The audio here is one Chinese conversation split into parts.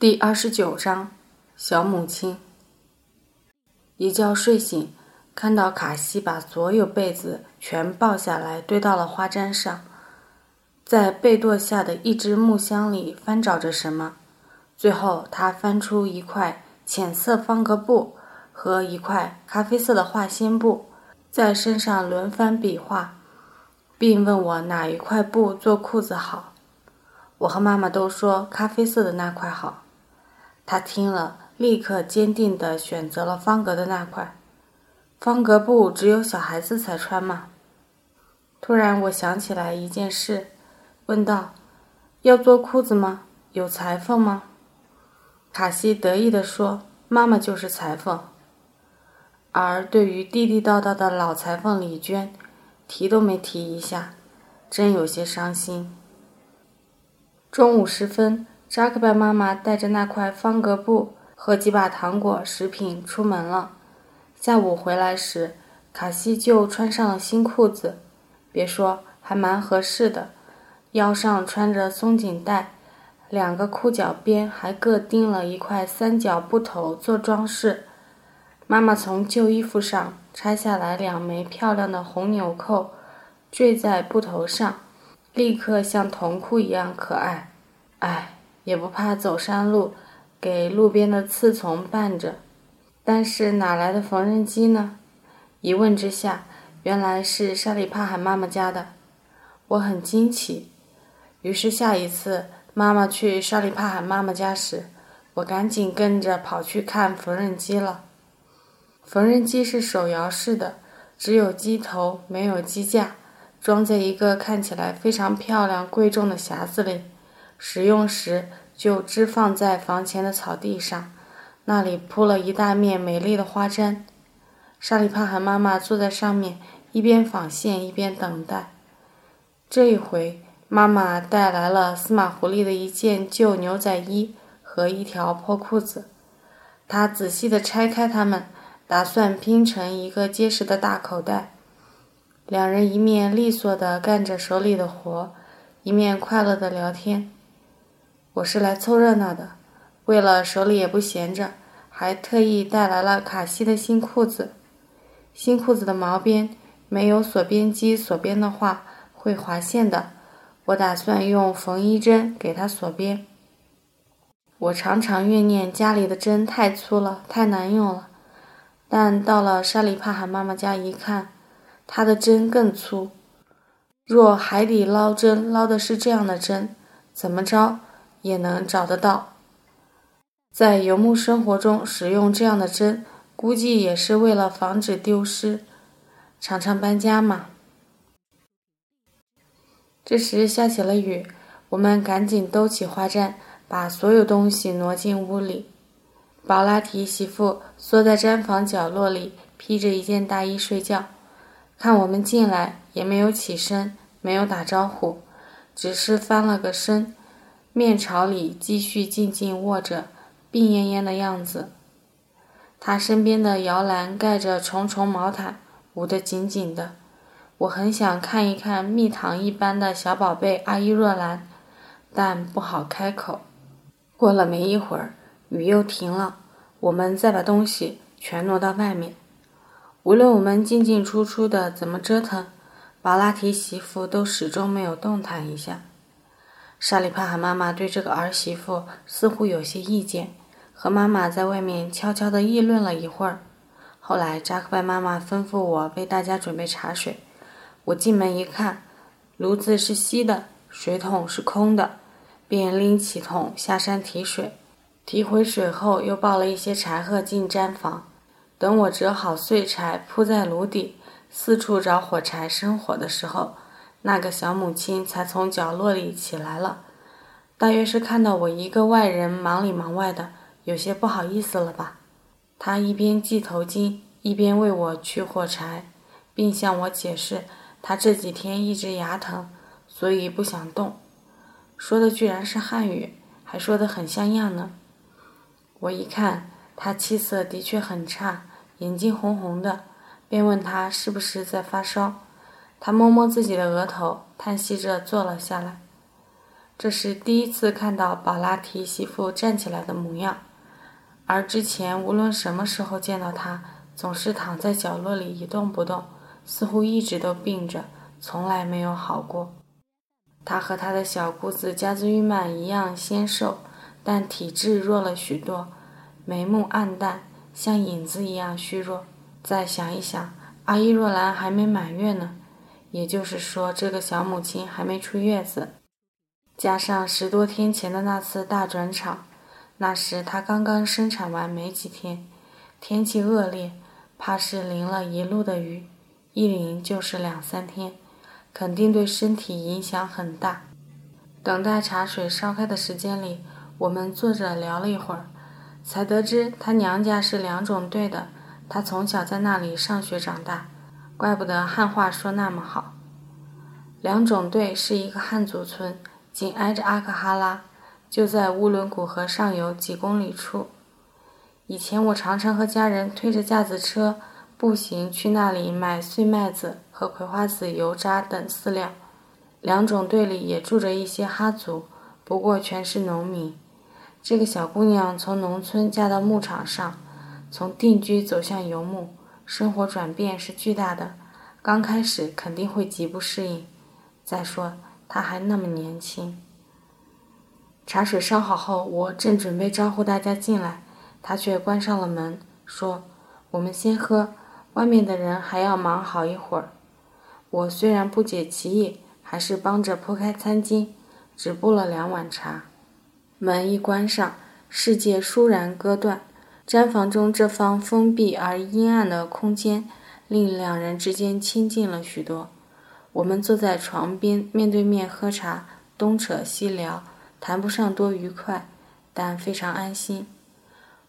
第二十九章，小母亲。一觉睡醒，看到卡西把所有被子全抱下来堆到了花毡上，在被垛下的一只木箱里翻找着什么。最后，他翻出一块浅色方格布和一块咖啡色的化纤布，在身上轮番比划，并问我哪一块布做裤子好。我和妈妈都说咖啡色的那块好。他听了，立刻坚定地选择了方格的那块。方格布只有小孩子才穿吗？突然，我想起来一件事，问道：“要做裤子吗？有裁缝吗？”卡西得意地说：“妈妈就是裁缝。”而对于地地道道的老裁缝李娟，提都没提一下，真有些伤心。中午时分。扎克伯妈妈带着那块方格布和几把糖果、食品出门了。下午回来时，卡西就穿上了新裤子，别说，还蛮合适的。腰上穿着松紧带，两个裤脚边还各钉了一块三角布头做装饰。妈妈从旧衣服上拆下来两枚漂亮的红纽扣，缀在布头上，立刻像童裤一样可爱。唉。也不怕走山路，给路边的刺丛绊着。但是哪来的缝纫机呢？一问之下，原来是沙里帕罕妈妈家的。我很惊奇。于是下一次妈妈去沙里帕罕妈妈家时，我赶紧跟着跑去看缝纫机了。缝纫机是手摇式的，只有机头没有机架，装在一个看起来非常漂亮贵重的匣子里。使用时就支放在房前的草地上，那里铺了一大面美丽的花毡。沙里帕罕妈妈坐在上面，一边纺线一边等待。这一回，妈妈带来了司马狐狸的一件旧牛仔衣和一条破裤子。她仔细地拆开它们，打算拼成一个结实的大口袋。两人一面利索地干着手里的活，一面快乐地聊天。我是来凑热闹的，为了手里也不闲着，还特意带来了卡西的新裤子。新裤子的毛边没有锁边机锁边的话会划线的，我打算用缝衣针给它锁边。我常常怨念家里的针太粗了，太难用了，但到了沙里帕罕妈妈家一看，她的针更粗。若海底捞针捞的是这样的针，怎么着？也能找得到，在游牧生活中使用这样的针，估计也是为了防止丢失。常常搬家嘛。这时下起了雨，我们赶紧兜起花毡，把所有东西挪进屋里。宝拉提媳妇缩在毡房角落里，披着一件大衣睡觉，看我们进来也没有起身，没有打招呼，只是翻了个身。面朝里，继续静静卧着，病恹恹的样子。他身边的摇篮盖着重重毛毯，捂得紧紧的。我很想看一看蜜糖一般的小宝贝阿依若兰，但不好开口。过了没一会儿，雨又停了。我们再把东西全挪到外面。无论我们进进出出的怎么折腾，宝拉提媳妇都始终没有动弹一下。沙里帕哈妈妈对这个儿媳妇似乎有些意见，和妈妈在外面悄悄地议论了一会儿。后来扎克拜妈妈吩咐我为大家准备茶水。我进门一看，炉子是熄的，水桶是空的，便拎起桶下山提水。提回水后，又抱了一些柴禾进毡房。等我折好碎柴铺在炉底，四处找火柴生火的时候。那个小母亲才从角落里起来了，大约是看到我一个外人忙里忙外的，有些不好意思了吧。她一边系头巾，一边为我取火柴，并向我解释，她这几天一直牙疼，所以不想动。说的居然是汉语，还说得很像样呢。我一看，她气色的确很差，眼睛红红的，便问她是不是在发烧。他摸摸自己的额头，叹息着坐了下来。这是第一次看到宝拉提媳妇站起来的模样，而之前无论什么时候见到她，总是躺在角落里一动不动，似乎一直都病着，从来没有好过。她和她的小姑子加兹玉曼一样纤瘦，但体质弱了许多，眉目暗淡，像影子一样虚弱。再想一想，阿依若兰还没满月呢，也就是说，这个小母亲还没出月子。加上十多天前的那次大转场，那时她刚刚生产完没几天，天气恶劣，怕是淋了一路的雨，一淋就是两三天，肯定对身体影响很大。等待茶水烧开的时间里，我们坐着聊了一会儿，才得知她娘家是两种队的，她从小在那里上学长大，怪不得汉话说那么好。两种队是一个汉族村。紧挨着阿克哈拉，就在乌伦古河上游几公里处。以前我常常和家人推着架子车步行去那里买碎麦子和葵花籽油渣等饲料。两种队里也住着一些哈族，不过全是农民。这个小姑娘从农村嫁到牧场上，从定居走向游牧，生活转变是巨大的。刚开始肯定会极不适应。再说。他还那么年轻。茶水烧好后，我正准备招呼大家进来，他却关上了门，说：“我们先喝，外面的人还要忙好一会儿。”我虽然不解其意，还是帮着铺开餐巾，只布了两碗茶。门一关上，世界倏然割断。毡房中这方封闭而阴暗的空间，令两人之间亲近了许多。我们坐在床边，面对面喝茶，东扯西聊，谈不上多愉快，但非常安心。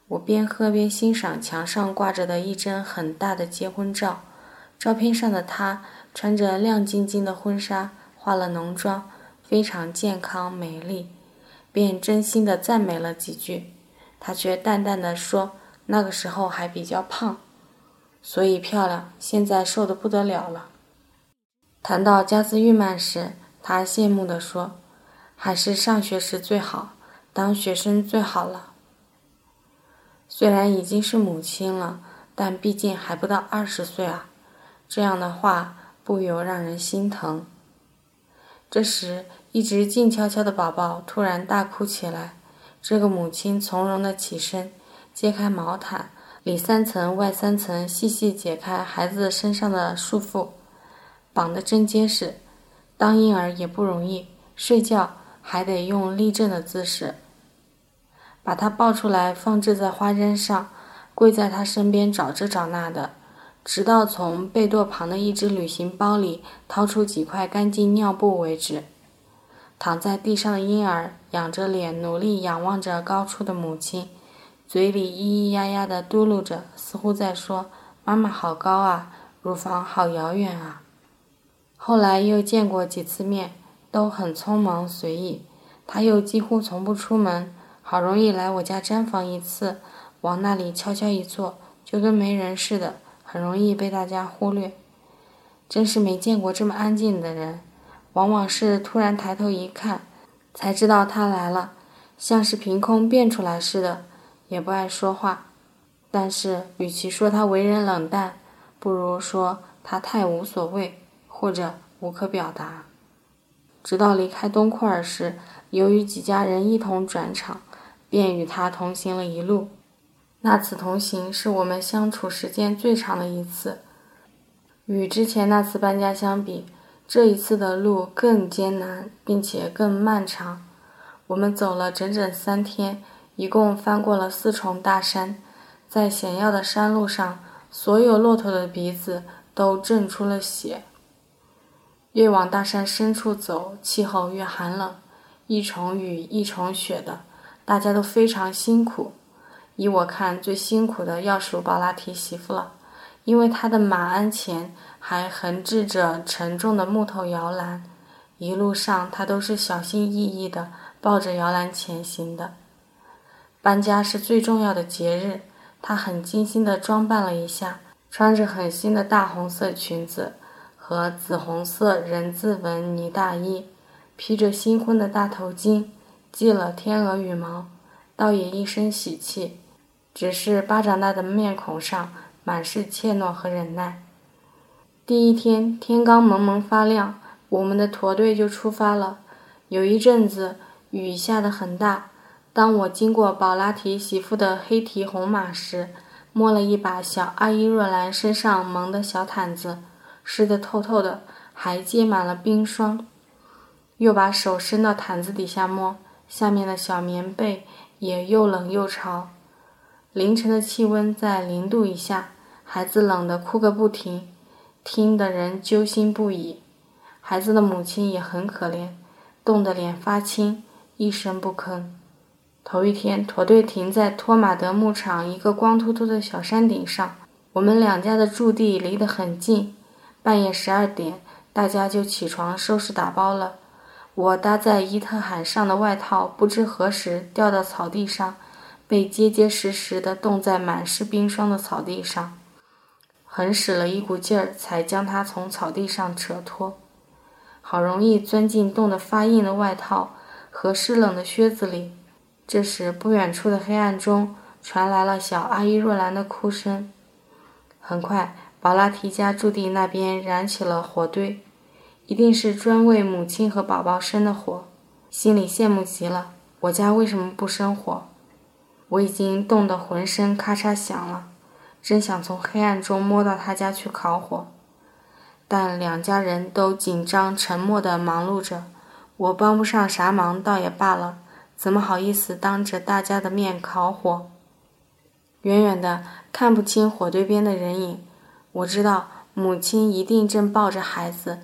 我边喝边欣赏墙上挂着的一张很大的结婚照，照片上的她穿着亮晶晶的婚纱，化了浓妆，非常健康美丽，便真心的赞美了几句。他却淡淡的说：“那个时候还比较胖，所以漂亮，现在瘦的不得了了。”谈到加兹玉曼时，他羡慕的说：“还是上学时最好，当学生最好了。虽然已经是母亲了，但毕竟还不到二十岁啊。”这样的话不由让人心疼。这时，一直静悄悄的宝宝突然大哭起来。这个母亲从容的起身，揭开毛毯，里三层外三层，细细解开孩子身上的束缚。绑得真结实，当婴儿也不容易，睡觉还得用立正的姿势。把他抱出来，放置在花毡上，跪在他身边找这找那的，直到从被垛旁的一只旅行包里掏出几块干净尿布为止。躺在地上的婴儿仰着脸，努力仰望着高处的母亲，嘴里咿咿呀呀地嘟噜着，似乎在说：“妈妈好高啊，乳房好遥远啊。”后来又见过几次面，都很匆忙随意。他又几乎从不出门，好容易来我家毡房一次，往那里悄悄一坐，就跟没人似的，很容易被大家忽略。真是没见过这么安静的人，往往是突然抬头一看，才知道他来了，像是凭空变出来似的，也不爱说话。但是与其说他为人冷淡，不如说他太无所谓。或者无可表达。直到离开东库尔时，由于几家人一同转场，便与他同行了一路。那次同行是我们相处时间最长的一次。与之前那次搬家相比，这一次的路更艰难，并且更漫长。我们走了整整三天，一共翻过了四重大山。在险要的山路上，所有骆驼的鼻子都震出了血。越往大山深处走，气候越寒冷，一重雨一重雪的，大家都非常辛苦。依我看，最辛苦的要数宝拉提媳妇了，因为他的马鞍前还横置着沉重的木头摇篮，一路上他都是小心翼翼地抱着摇篮前行的。搬家是最重要的节日，他很精心地装扮了一下，穿着很新的大红色裙子。和紫红色人字纹呢大衣，披着新婚的大头巾，系了天鹅羽毛，倒也一身喜气，只是巴掌大的面孔上满是怯懦和忍耐。第一天天刚蒙蒙发亮，我们的驼队就出发了。有一阵子雨下得很大。当我经过宝拉提媳妇的黑蹄红马时，摸了一把小阿依若兰身上蒙的小毯子，湿得透透的，还结满了冰霜。又把手伸到毯子底下摸，下面的小棉被也又冷又潮。凌晨的气温在零度以下，孩子冷得哭个不停，听得人揪心不已。孩子的母亲也很可怜，冻得脸发青，一声不吭。头一天，驼队停在托马德牧场一个光秃秃的小山顶上。我们两家的驻地离得很近。半夜十二点，大家就起床收拾打包了。我搭在伊特海上的外套，不知何时掉到草地上，被结结实实地冻在满是冰霜的草地上。狠使了一股劲儿，才将它从草地上扯脱。好容易钻进冻得发硬的外套和湿冷的靴子里。这时，不远处的黑暗中传来了小阿依若兰的哭声。很快，宝拉提家驻地那边燃起了火堆，一定是专为母亲和宝宝生的火。心里羡慕极了。我家为什么不生火？我已经冻得浑身咔嚓响了，真想从黑暗中摸到他家去烤火。但两家人都紧张沉默地忙碌着，我帮不上啥忙，倒也罢了。怎么好意思当着大家的面烤火？远远的看不清火堆边的人影，我知道母亲一定正抱着孩子，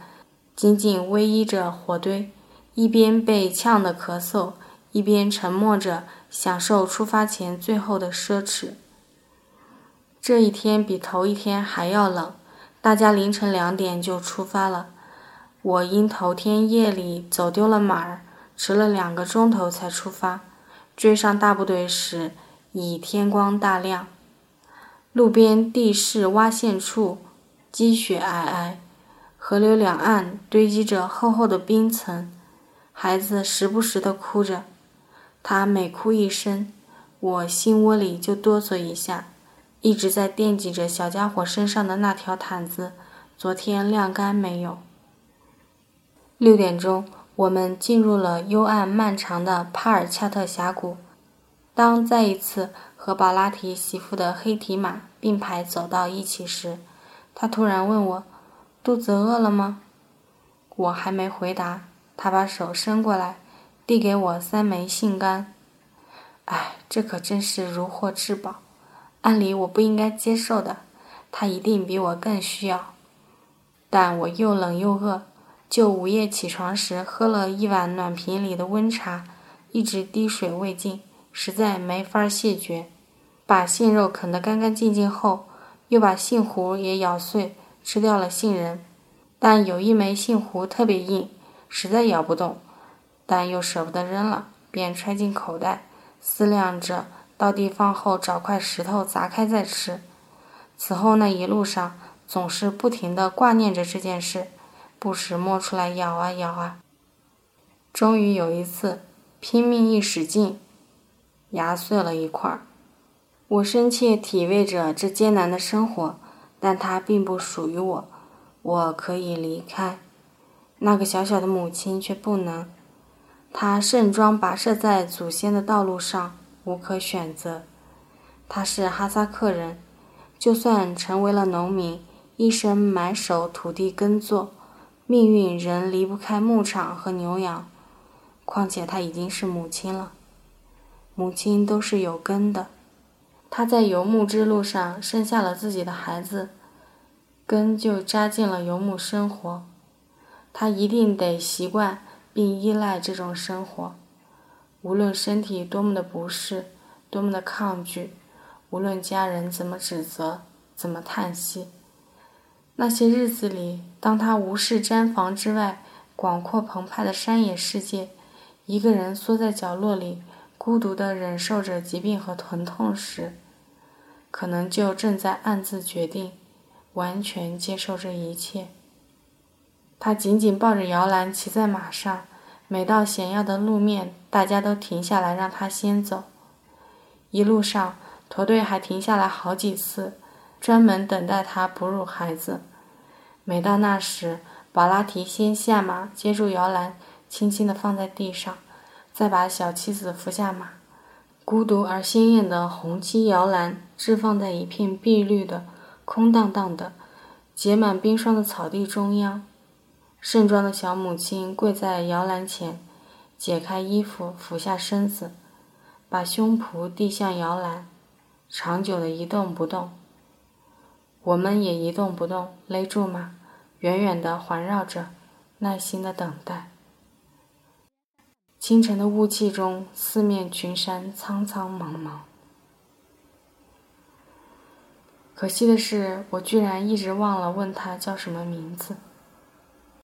紧紧偎依着火堆，一边被呛得咳嗽，一边沉默着享受出发前最后的奢侈。这一天比头一天还要冷，大家凌晨两点就出发了。我因头天夜里走丢了马儿。迟了两个钟头才出发，追上大部队时已天光大亮。路边地势洼陷处积雪皑皑，河流两岸堆积着厚厚的冰层。孩子时不时地哭着，他每哭一声，我心窝里就哆嗦一下，一直在惦记着小家伙身上的那条毯子，昨天晾干没有？六点钟。我们进入了幽暗漫长的帕尔恰特峡谷。当再一次和宝拉提媳妇的黑蹄马并排走到一起时，他突然问我：“肚子饿了吗？”我还没回答，他把手伸过来，递给我三枚杏干。哎，这可真是如获至宝。按理我不应该接受的，他一定比我更需要。但我又冷又饿。就午夜起床时喝了一碗暖瓶里的温茶，一直滴水未进，实在没法谢绝。把杏肉啃得干干净净后，又把杏核也咬碎，吃掉了杏仁。但有一枚杏核特别硬，实在咬不动，但又舍不得扔了，便揣进口袋，思量着到地方后找块石头砸开再吃。此后那一路上，总是不停地挂念着这件事。不时摸出来咬啊咬啊，终于有一次拼命一使劲，牙碎了一块儿。我深切体味着这艰难的生活，但它并不属于我。我可以离开，那个小小的母亲却不能。他盛装跋涉在祖先的道路上，无可选择。他是哈萨克人，就算成为了农民，一生埋首土地耕作。命运仍离不开牧场和牛羊，况且他已经是母亲了。母亲都是有根的，他在游牧之路上生下了自己的孩子，根就扎进了游牧生活。他一定得习惯并依赖这种生活，无论身体多么的不适，多么的抗拒，无论家人怎么指责，怎么叹息。那些日子里，当他无视毡房之外广阔澎湃的山野世界，一个人缩在角落里，孤独地忍受着疾病和疼痛时，可能就正在暗自决定，完全接受这一切。他紧紧抱着摇篮，骑在马上，每到险要的路面，大家都停下来让他先走。一路上，驼队还停下来好几次，专门等待他哺乳孩子。每到那时，宝拉提先下马，接住摇篮，轻轻地放在地上，再把小妻子扶下马。孤独而鲜艳的红漆摇篮置放在一片碧绿的、空荡荡的、结满冰霜的草地中央。盛装的小母亲跪在摇篮前，解开衣服，俯下身子，把胸脯递向摇篮，长久的一动不动。我们也一动不动，勒住马。远远的环绕着，耐心的等待。清晨的雾气中，四面群山苍苍茫茫。可惜的是，我居然一直忘了问他叫什么名字。